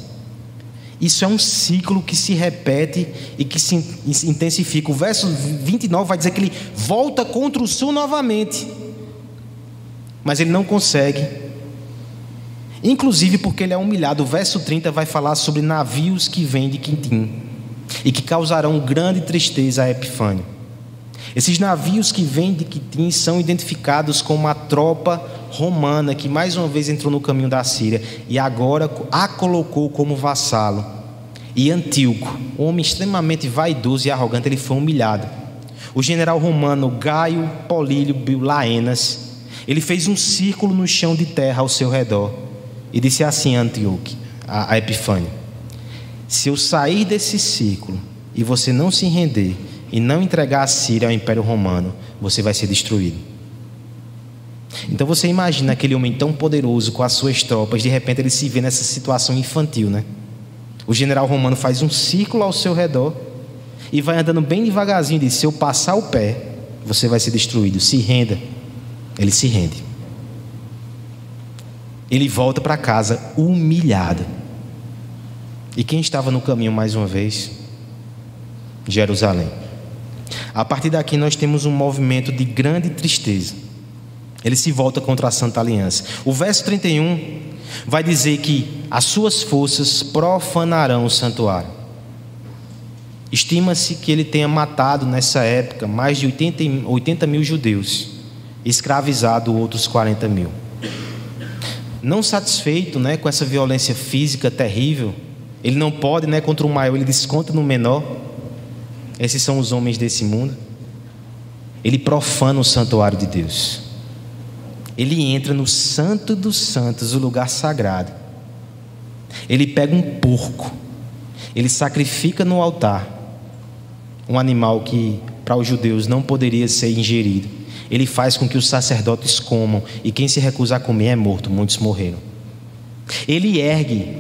Isso é um ciclo que se repete e que se intensifica. O verso 29 vai dizer que ele volta contra o sul novamente. Mas ele não consegue. Inclusive porque ele é humilhado. O verso 30 vai falar sobre navios que vêm de Quintim e que causarão grande tristeza a Epifânio. Esses navios que vêm de Quitim são identificados como a tropa romana que mais uma vez entrou no caminho da Síria e agora a colocou como vassalo. E Antíoco, um homem extremamente vaidoso e arrogante, ele foi humilhado. O general romano Gaio Polílio Laenas, ele fez um círculo no chão de terra ao seu redor e disse assim a Antíoco, a, Epifânio: Se eu sair desse círculo e você não se render e não entregar a Síria ao Império Romano, você vai ser destruído. Então você imagina aquele homem tão poderoso com as suas tropas, de repente ele se vê nessa situação infantil, né? O general romano faz um círculo ao seu redor e vai andando bem devagarzinho e diz: Se eu passar o pé, você vai ser destruído. Se renda. Ele se rende. Ele volta para casa humilhado. E quem estava no caminho mais uma vez? Jerusalém. A partir daqui nós temos um movimento de grande tristeza. Ele se volta contra a Santa Aliança. O verso 31 vai dizer que as suas forças profanarão o santuário. Estima-se que ele tenha matado nessa época mais de 80, 80 mil judeus, escravizado outros 40 mil. Não satisfeito né, com essa violência física terrível, ele não pode, né, contra o maior, ele desconta no menor. Esses são os homens desse mundo. Ele profana o santuário de Deus. Ele entra no santo dos santos, o lugar sagrado. Ele pega um porco. Ele sacrifica no altar um animal que para os judeus não poderia ser ingerido. Ele faz com que os sacerdotes comam e quem se recusa a comer é morto. Muitos morreram. Ele ergue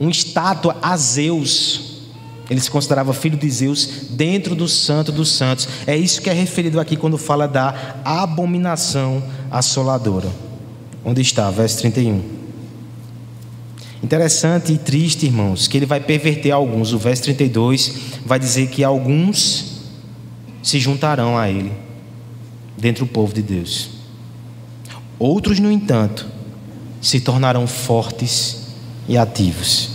uma estátua a Zeus ele se considerava filho de Zeus dentro do Santo dos Santos. É isso que é referido aqui quando fala da abominação assoladora. Onde está? Verso 31. Interessante e triste, irmãos, que ele vai perverter alguns. O verso 32 vai dizer que alguns se juntarão a ele, dentro do povo de Deus. Outros, no entanto, se tornarão fortes e ativos.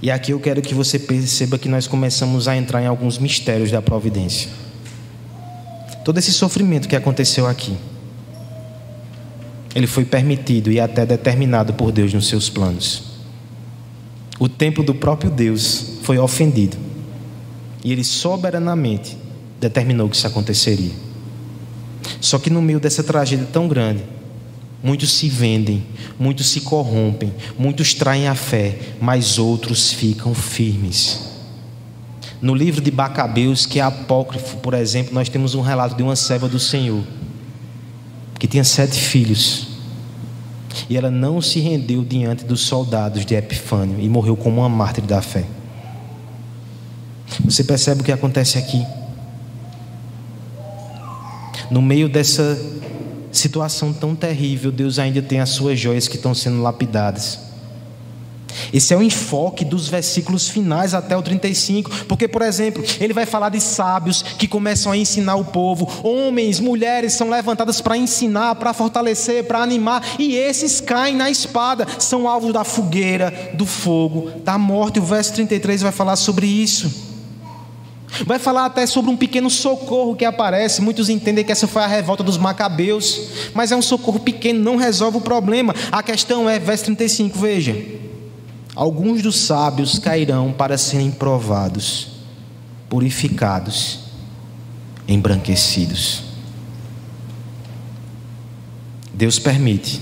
E aqui eu quero que você perceba que nós começamos a entrar em alguns mistérios da providência. Todo esse sofrimento que aconteceu aqui, ele foi permitido e até determinado por Deus nos seus planos. O templo do próprio Deus foi ofendido. E ele soberanamente determinou que isso aconteceria. Só que no meio dessa tragédia tão grande, Muitos se vendem, muitos se corrompem, muitos traem a fé, mas outros ficam firmes. No livro de Bacabeus, que é apócrifo, por exemplo, nós temos um relato de uma serva do Senhor, que tinha sete filhos, e ela não se rendeu diante dos soldados de Epifânio e morreu como uma mártir da fé. Você percebe o que acontece aqui? No meio dessa situação tão terrível, Deus ainda tem as suas joias que estão sendo lapidadas. Esse é o enfoque dos versículos finais até o 35, porque, por exemplo, ele vai falar de sábios que começam a ensinar o povo, homens, mulheres são levantadas para ensinar, para fortalecer, para animar, e esses caem na espada, são alvos da fogueira, do fogo, da morte. O verso 33 vai falar sobre isso. Vai falar até sobre um pequeno socorro que aparece. Muitos entendem que essa foi a revolta dos macabeus, mas é um socorro pequeno, não resolve o problema. A questão é, verso 35, veja: Alguns dos sábios cairão para serem provados, purificados, embranquecidos. Deus permite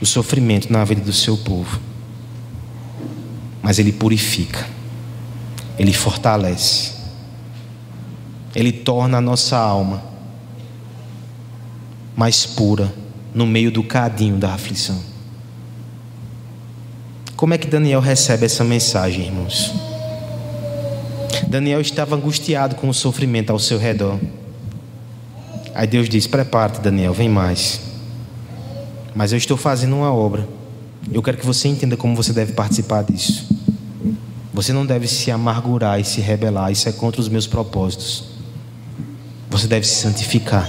o sofrimento na vida do seu povo, mas Ele purifica. Ele fortalece, Ele torna a nossa alma mais pura no meio do cadinho da aflição. Como é que Daniel recebe essa mensagem, irmãos? Daniel estava angustiado com o sofrimento ao seu redor. Aí Deus diz: Prepare-te, Daniel, vem mais. Mas eu estou fazendo uma obra. Eu quero que você entenda como você deve participar disso. Você não deve se amargurar e se rebelar, isso é contra os meus propósitos. Você deve se santificar.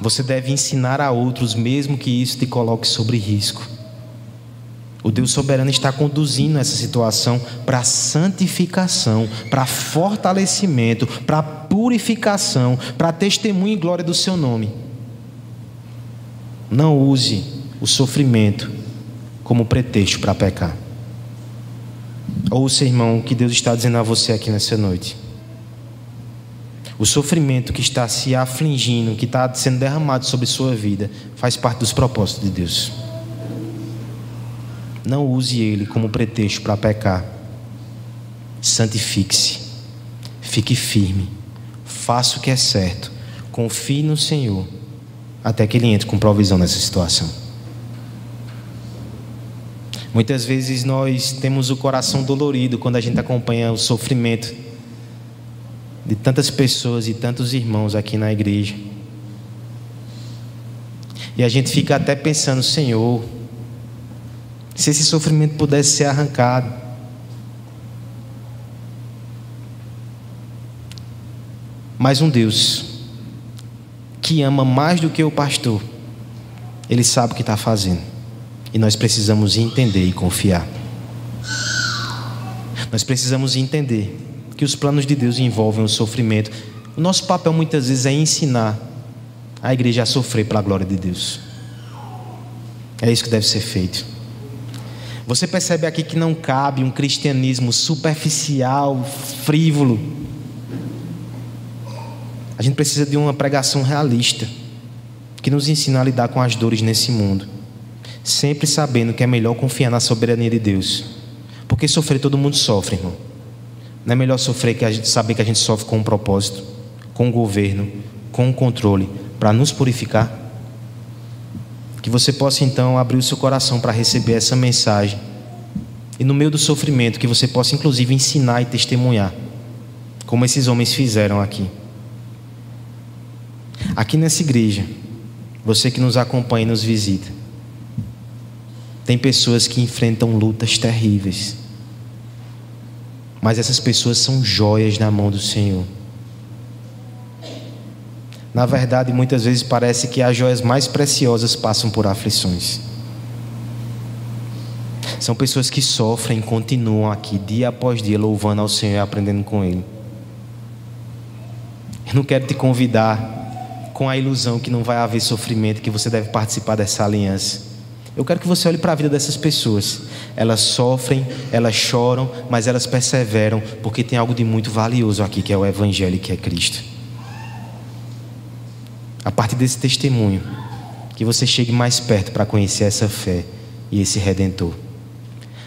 Você deve ensinar a outros, mesmo que isso te coloque sobre risco. O Deus soberano está conduzindo essa situação para santificação, para fortalecimento, para purificação, para testemunho e glória do seu nome. Não use o sofrimento como pretexto para pecar. Ouça, irmão, o que Deus está dizendo a você aqui nessa noite. O sofrimento que está se afligindo, que está sendo derramado sobre sua vida, faz parte dos propósitos de Deus. Não use ele como pretexto para pecar. Santifique-se. Fique firme. Faça o que é certo. Confie no Senhor até que ele entre com provisão nessa situação. Muitas vezes nós temos o coração dolorido quando a gente acompanha o sofrimento de tantas pessoas e tantos irmãos aqui na igreja. E a gente fica até pensando, Senhor, se esse sofrimento pudesse ser arrancado. Mas um Deus que ama mais do que o pastor, ele sabe o que está fazendo. E nós precisamos entender e confiar. Nós precisamos entender que os planos de Deus envolvem o sofrimento. O nosso papel muitas vezes é ensinar a igreja a sofrer pela glória de Deus. É isso que deve ser feito. Você percebe aqui que não cabe um cristianismo superficial, frívolo. A gente precisa de uma pregação realista que nos ensina a lidar com as dores nesse mundo, sempre sabendo que é melhor confiar na soberania de Deus. Porque sofrer todo mundo sofre, irmão. Não é melhor sofrer que a gente saber que a gente sofre com um propósito, com um governo, com um controle, para nos purificar? Que você possa então abrir o seu coração para receber essa mensagem. E no meio do sofrimento, que você possa inclusive ensinar e testemunhar, como esses homens fizeram aqui. Aqui nessa igreja, você que nos acompanha e nos visita, tem pessoas que enfrentam lutas terríveis, mas essas pessoas são joias na mão do Senhor. Na verdade, muitas vezes parece que as joias mais preciosas passam por aflições. São pessoas que sofrem e continuam aqui dia após dia louvando ao Senhor e aprendendo com Ele. Eu não quero te convidar com a ilusão que não vai haver sofrimento, que você deve participar dessa aliança. Eu quero que você olhe para a vida dessas pessoas. Elas sofrem, elas choram, mas elas perseveram, porque tem algo de muito valioso aqui, que é o Evangelho, que é Cristo a partir desse testemunho, que você chegue mais perto para conhecer essa fé e esse redentor.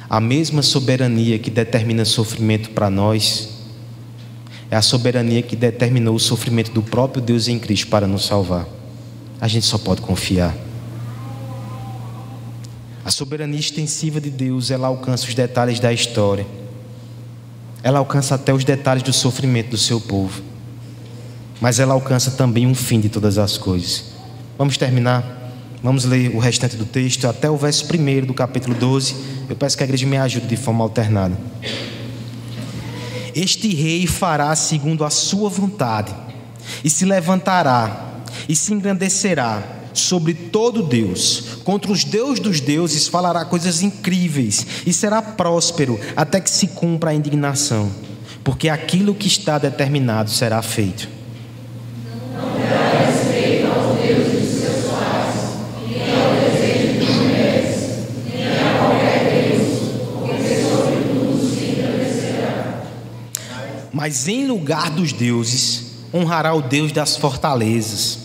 A mesma soberania que determina sofrimento para nós é a soberania que determinou o sofrimento do próprio Deus em Cristo para nos salvar. A gente só pode confiar. A soberania extensiva de Deus, ela alcança os detalhes da história. Ela alcança até os detalhes do sofrimento do seu povo mas ela alcança também um fim de todas as coisas. Vamos terminar? Vamos ler o restante do texto até o verso 1 do capítulo 12. Eu peço que a igreja me ajude de forma alternada. Este rei fará segundo a sua vontade, e se levantará, e se engrandecerá sobre todo Deus, contra os deuses dos deuses falará coisas incríveis, e será próspero até que se cumpra a indignação, porque aquilo que está determinado será feito. Mas em lugar dos deuses, honrará o Deus das fortalezas.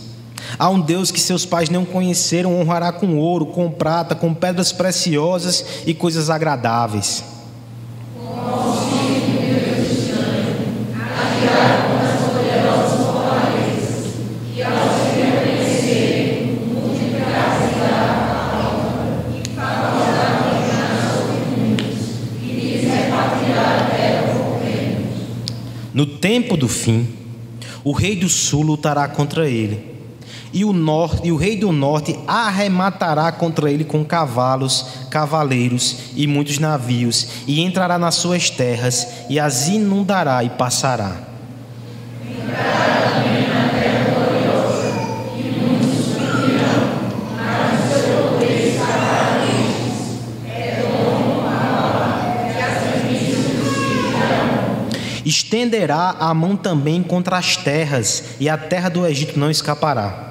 Há um Deus que seus pais não conheceram, honrará com ouro, com prata, com pedras preciosas e coisas agradáveis. No tempo do fim, o rei do sul lutará contra ele, e o norte, e o rei do norte arrematará contra ele com cavalos, cavaleiros e muitos navios, e entrará nas suas terras e as inundará e passará. estenderá a mão também contra as terras, e a terra do Egito não escapará.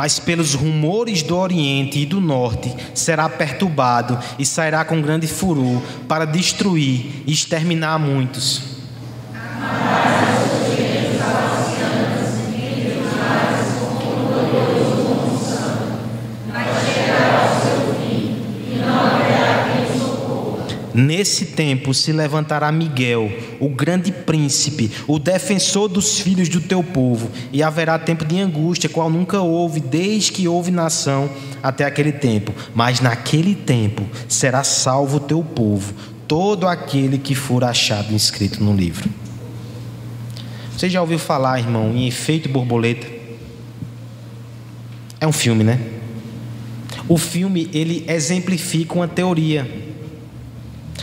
Mas pelos rumores do Oriente e do Norte será perturbado e sairá com grande furor para destruir e exterminar muitos. Nesse tempo se levantará Miguel, o grande príncipe, o defensor dos filhos do teu povo, e haverá tempo de angústia, qual nunca houve, desde que houve nação até aquele tempo. Mas naquele tempo será salvo o teu povo, todo aquele que for achado inscrito no livro. Você já ouviu falar, irmão, em efeito borboleta? É um filme, né? O filme ele exemplifica uma teoria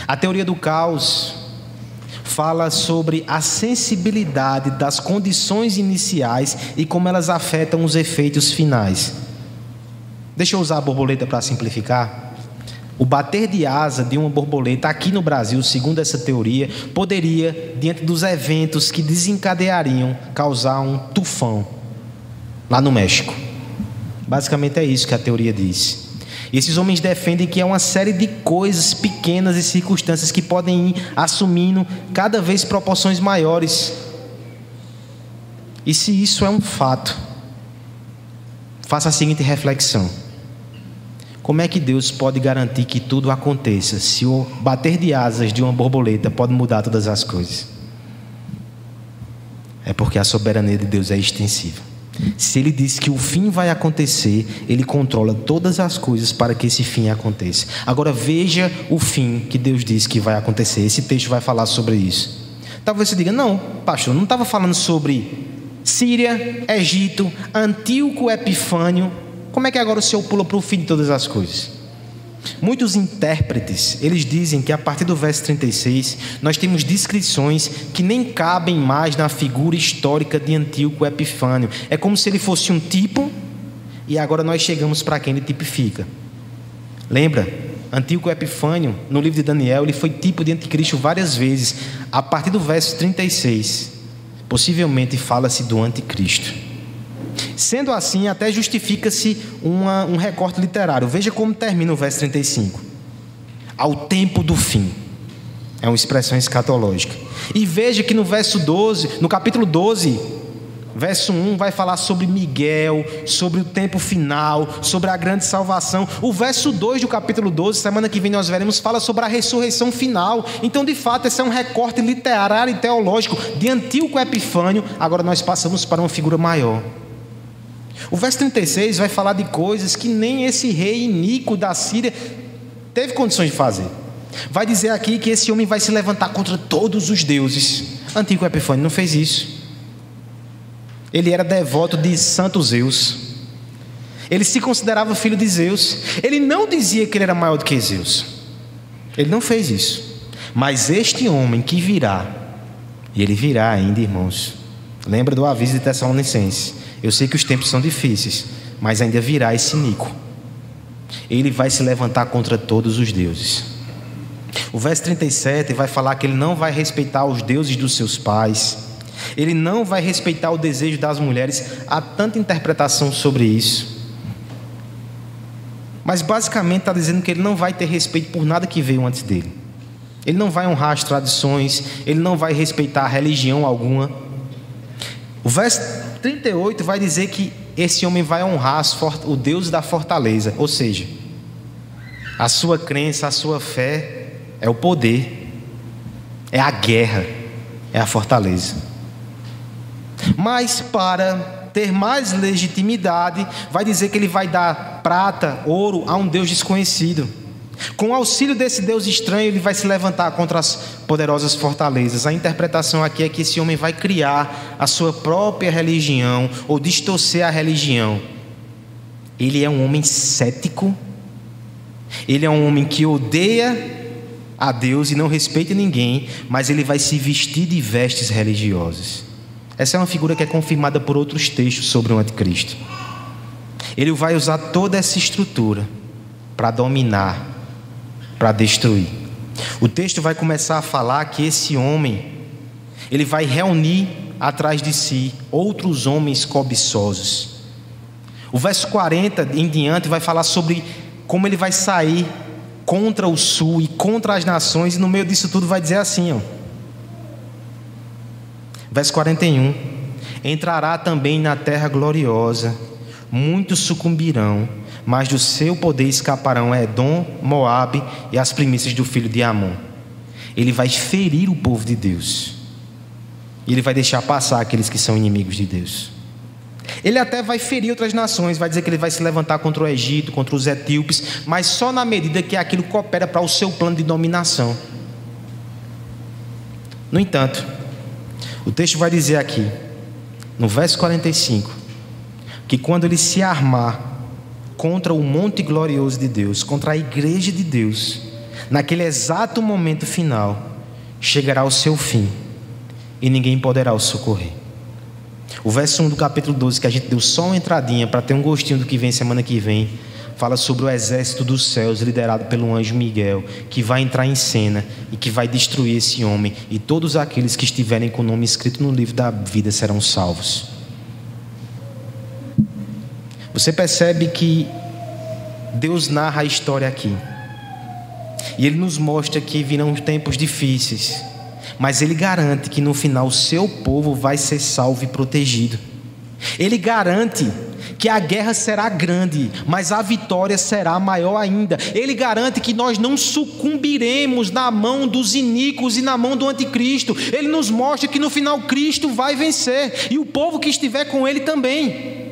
a teoria do caos fala sobre a sensibilidade das condições iniciais e como elas afetam os efeitos finais. Deixa eu usar a borboleta para simplificar. O bater de asa de uma borboleta aqui no Brasil, segundo essa teoria, poderia, diante dos eventos que desencadeariam, causar um tufão lá no México. Basicamente é isso que a teoria diz. E esses homens defendem que é uma série de coisas pequenas e circunstâncias que podem ir assumindo cada vez proporções maiores. E se isso é um fato, faça a seguinte reflexão: como é que Deus pode garantir que tudo aconteça se o bater de asas de uma borboleta pode mudar todas as coisas? É porque a soberania de Deus é extensiva. Se ele diz que o fim vai acontecer, ele controla todas as coisas para que esse fim aconteça. Agora veja o fim que Deus diz que vai acontecer. Esse texto vai falar sobre isso. Talvez você diga: não, pastor, não estava falando sobre Síria, Egito, Antíoco Epifânio. Como é que agora o Senhor pula para o fim de todas as coisas? Muitos intérpretes, eles dizem que a partir do verso 36, nós temos descrições que nem cabem mais na figura histórica de Antíoco Epifânio. É como se ele fosse um tipo e agora nós chegamos para quem ele tipifica. Lembra? Antíoco Epifânio, no livro de Daniel, ele foi tipo de anticristo várias vezes. A partir do verso 36, possivelmente fala-se do anticristo. Sendo assim, até justifica-se um recorte literário. Veja como termina o verso 35. Ao tempo do fim. É uma expressão escatológica. E veja que no verso 12, no capítulo 12, verso 1 vai falar sobre Miguel, sobre o tempo final, sobre a grande salvação. O verso 2 do capítulo 12, semana que vem nós veremos, fala sobre a ressurreição final. Então, de fato, esse é um recorte literário e teológico de Antíoco Epifânio. Agora nós passamos para uma figura maior. O verso 36 vai falar de coisas que nem esse rei iníquo da Síria teve condições de fazer. Vai dizer aqui que esse homem vai se levantar contra todos os deuses. Antigo Epifânio não fez isso. Ele era devoto de Santo Zeus. Ele se considerava filho de Zeus. Ele não dizia que ele era maior do que Zeus. Ele não fez isso. Mas este homem que virá, e ele virá ainda, irmãos. Lembra do aviso de Tessalonicenses eu sei que os tempos são difíceis, mas ainda virá esse Nico. Ele vai se levantar contra todos os deuses. O verso 37 vai falar que ele não vai respeitar os deuses dos seus pais. Ele não vai respeitar o desejo das mulheres. Há tanta interpretação sobre isso. Mas basicamente está dizendo que ele não vai ter respeito por nada que veio antes dele. Ele não vai honrar as tradições, ele não vai respeitar religião alguma. O verso 38 vai dizer que esse homem vai honrar o Deus da fortaleza, ou seja, a sua crença, a sua fé é o poder, é a guerra, é a fortaleza. Mas para ter mais legitimidade, vai dizer que ele vai dar prata, ouro a um Deus desconhecido. Com o auxílio desse Deus estranho, ele vai se levantar contra as poderosas fortalezas. A interpretação aqui é que esse homem vai criar a sua própria religião ou distorcer a religião. Ele é um homem cético, ele é um homem que odeia a Deus e não respeita ninguém, mas ele vai se vestir de vestes religiosas. Essa é uma figura que é confirmada por outros textos sobre o anticristo. Ele vai usar toda essa estrutura para dominar para destruir. O texto vai começar a falar que esse homem, ele vai reunir atrás de si outros homens cobiçosos. O verso 40 em diante vai falar sobre como ele vai sair contra o sul e contra as nações, e no meio disso tudo vai dizer assim, ó. Verso 41: Entrará também na terra gloriosa, muitos sucumbirão, mas do seu poder escaparão Edom, Moabe e as primícias do filho de Amon. Ele vai ferir o povo de Deus. E ele vai deixar passar aqueles que são inimigos de Deus. Ele até vai ferir outras nações, vai dizer que ele vai se levantar contra o Egito, contra os etíopes, mas só na medida que aquilo coopera para o seu plano de dominação. No entanto, o texto vai dizer aqui, no verso 45, que quando ele se armar contra o monte glorioso de Deus, contra a igreja de Deus, naquele exato momento final, chegará o seu fim e ninguém poderá o socorrer. O verso 1 do capítulo 12, que a gente deu só uma entradinha para ter um gostinho do que vem semana que vem, fala sobre o exército dos céus liderado pelo anjo Miguel, que vai entrar em cena e que vai destruir esse homem, e todos aqueles que estiverem com o nome escrito no livro da vida serão salvos. Você percebe que Deus narra a história aqui. E Ele nos mostra que virão tempos difíceis. Mas Ele garante que no final o seu povo vai ser salvo e protegido. Ele garante que a guerra será grande, mas a vitória será maior ainda. Ele garante que nós não sucumbiremos na mão dos iníquos e na mão do anticristo. Ele nos mostra que no final Cristo vai vencer e o povo que estiver com ele também.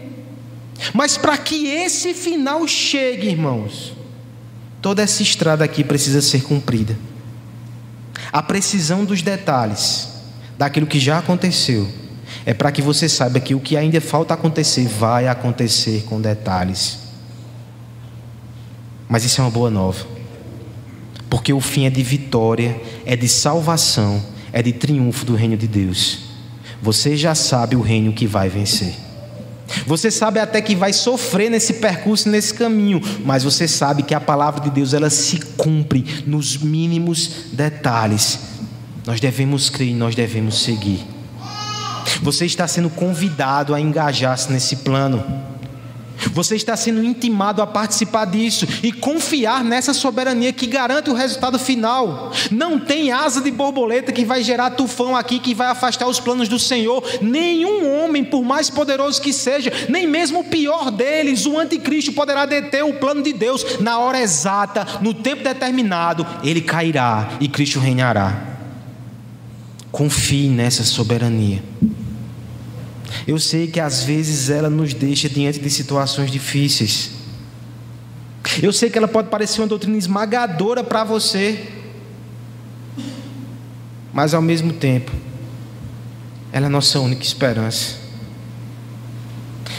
Mas para que esse final chegue, irmãos, toda essa estrada aqui precisa ser cumprida. A precisão dos detalhes daquilo que já aconteceu é para que você saiba que o que ainda falta acontecer vai acontecer com detalhes. Mas isso é uma boa nova. Porque o fim é de vitória, é de salvação, é de triunfo do reino de Deus. Você já sabe o reino que vai vencer. Você sabe até que vai sofrer nesse percurso, nesse caminho, mas você sabe que a palavra de Deus ela se cumpre nos mínimos detalhes. Nós devemos crer e nós devemos seguir. Você está sendo convidado a engajar-se nesse plano. Você está sendo intimado a participar disso e confiar nessa soberania que garante o resultado final. Não tem asa de borboleta que vai gerar tufão aqui que vai afastar os planos do Senhor. Nenhum homem, por mais poderoso que seja, nem mesmo o pior deles, o anticristo, poderá deter o plano de Deus. Na hora exata, no tempo determinado, ele cairá e Cristo reinará. Confie nessa soberania. Eu sei que às vezes ela nos deixa diante de situações difíceis. Eu sei que ela pode parecer uma doutrina esmagadora para você, mas ao mesmo tempo, ela é a nossa única esperança.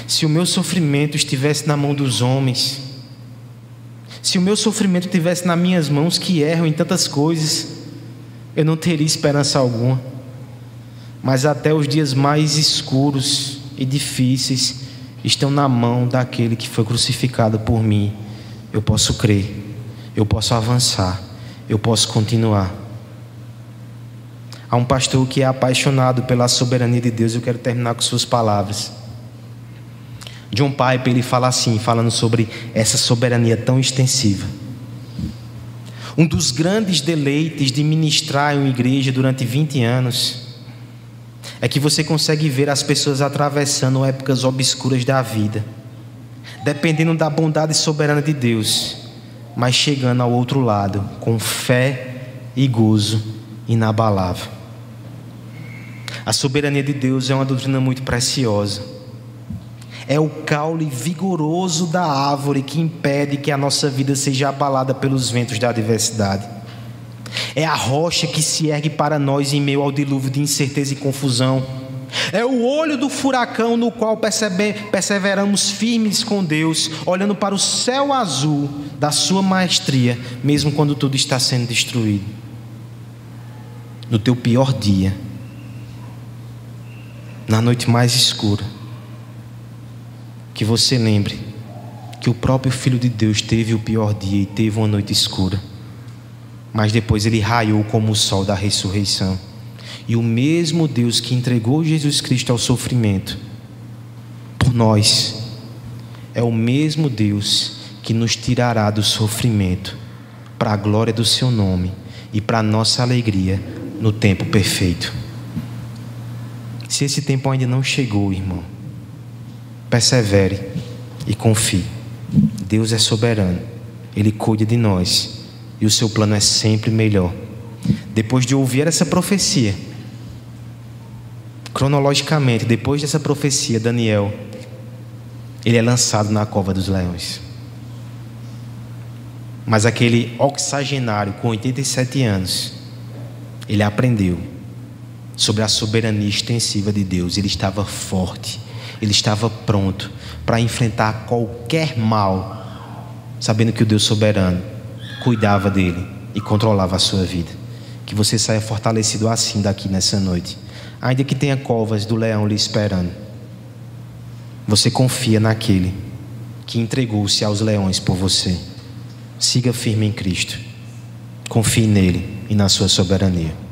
Se o meu sofrimento estivesse na mão dos homens, se o meu sofrimento estivesse nas minhas mãos que erram em tantas coisas, eu não teria esperança alguma mas até os dias mais escuros e difíceis estão na mão daquele que foi crucificado por mim. Eu posso crer, eu posso avançar, eu posso continuar. Há um pastor que é apaixonado pela soberania de Deus, eu quero terminar com suas palavras. John Piper ele fala assim, falando sobre essa soberania tão extensiva. Um dos grandes deleites de ministrar em uma igreja durante 20 anos é que você consegue ver as pessoas atravessando épocas obscuras da vida, dependendo da bondade soberana de Deus, mas chegando ao outro lado com fé e gozo inabalável. A soberania de Deus é uma doutrina muito preciosa. É o caule vigoroso da árvore que impede que a nossa vida seja abalada pelos ventos da adversidade. É a rocha que se ergue para nós em meio ao dilúvio de incerteza e confusão. É o olho do furacão no qual perseveramos firmes com Deus, olhando para o céu azul da Sua maestria, mesmo quando tudo está sendo destruído. No teu pior dia, na noite mais escura, que você lembre que o próprio Filho de Deus teve o pior dia e teve uma noite escura mas depois ele raiou como o sol da ressurreição. E o mesmo Deus que entregou Jesus Cristo ao sofrimento por nós é o mesmo Deus que nos tirará do sofrimento para a glória do seu nome e para a nossa alegria no tempo perfeito. Se esse tempo ainda não chegou, irmão, persevere e confie. Deus é soberano, Ele cuida de nós e o seu plano é sempre melhor. Depois de ouvir essa profecia, cronologicamente, depois dessa profecia, Daniel, ele é lançado na cova dos leões. Mas aquele oxagenário com 87 anos, ele aprendeu sobre a soberania extensiva de Deus. Ele estava forte, ele estava pronto para enfrentar qualquer mal, sabendo que o Deus soberano cuidava dele e controlava a sua vida. Que você saia fortalecido assim daqui nessa noite, ainda que tenha covas do leão lhe esperando. Você confia naquele que entregou-se aos leões por você. Siga firme em Cristo. Confie nele e na sua soberania.